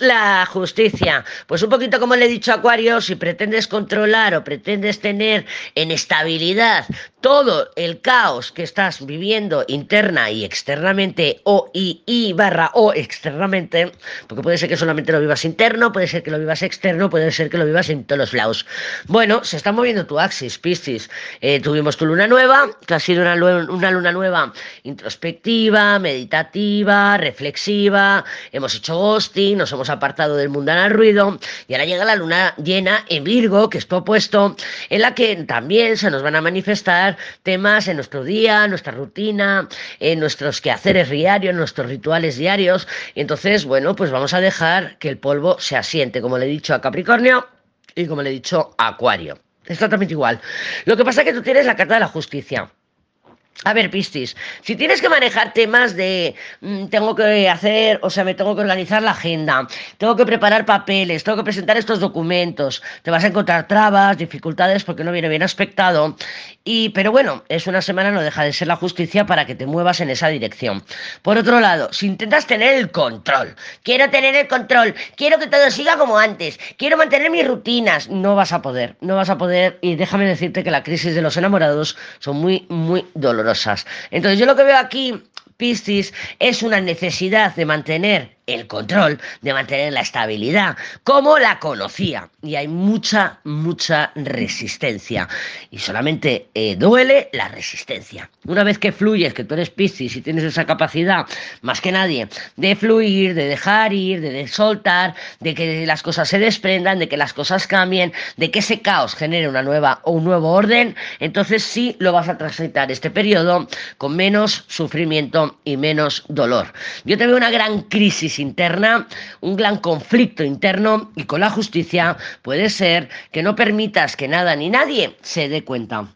La justicia. Pues un poquito como le he dicho a Acuario, si pretendes controlar o pretendes tener en estabilidad todo el caos que estás viviendo interna y externamente o y, barra o externamente, porque puede ser que solamente lo vivas interno, puede ser que lo vivas externo, puede ser que lo vivas en todos los lados. Bueno, se está moviendo tu axis, Piscis. Eh, tuvimos tu luna nueva, que ha sido una, una luna nueva introspectiva, meditativa, reflexiva, hemos hecho ghosting, nos hemos apartado del mundanal ruido y ahora llega la luna llena en Virgo, que es tu opuesto, en la que también se nos van a manifestar temas en nuestro día, en nuestra rutina, en nuestros quehaceres diarios, en nuestros rituales diarios. Y entonces, bueno, pues vamos a dejar que el polvo se asiente, como le he dicho a Capricornio y como le he dicho a Acuario. Es totalmente igual. Lo que pasa es que tú tienes la carta de la justicia. A ver, Pistis, si tienes que manejar temas de mm, tengo que hacer, o sea, me tengo que organizar la agenda, tengo que preparar papeles, tengo que presentar estos documentos, te vas a encontrar trabas, dificultades porque no viene bien aspectado. Y, pero bueno, es una semana, no deja de ser la justicia para que te muevas en esa dirección. Por otro lado, si intentas tener el control, quiero tener el control, quiero que todo siga como antes, quiero mantener mis rutinas, no vas a poder, no vas a poder. Y déjame decirte que la crisis de los enamorados son muy, muy Entonces yo lo que veo aquí, Piscis, es una necesidad de mantener el control, de mantener la estabilidad, como la conocía. Y hay mucha, mucha resistencia. Y solamente eh, duele la resistencia. Una vez que fluyes, que tú eres Piscis y tienes esa capacidad, más que nadie, de fluir, de dejar ir, de soltar, de que las cosas se desprendan, de que las cosas cambien, de que ese caos genere una nueva o un nuevo orden, entonces sí lo vas a transitar este periodo con menos sufrimiento y menos dolor. Yo te veo una gran crisis interna, un gran conflicto interno y con la justicia puede ser que no permitas que nada ni nadie se dé cuenta.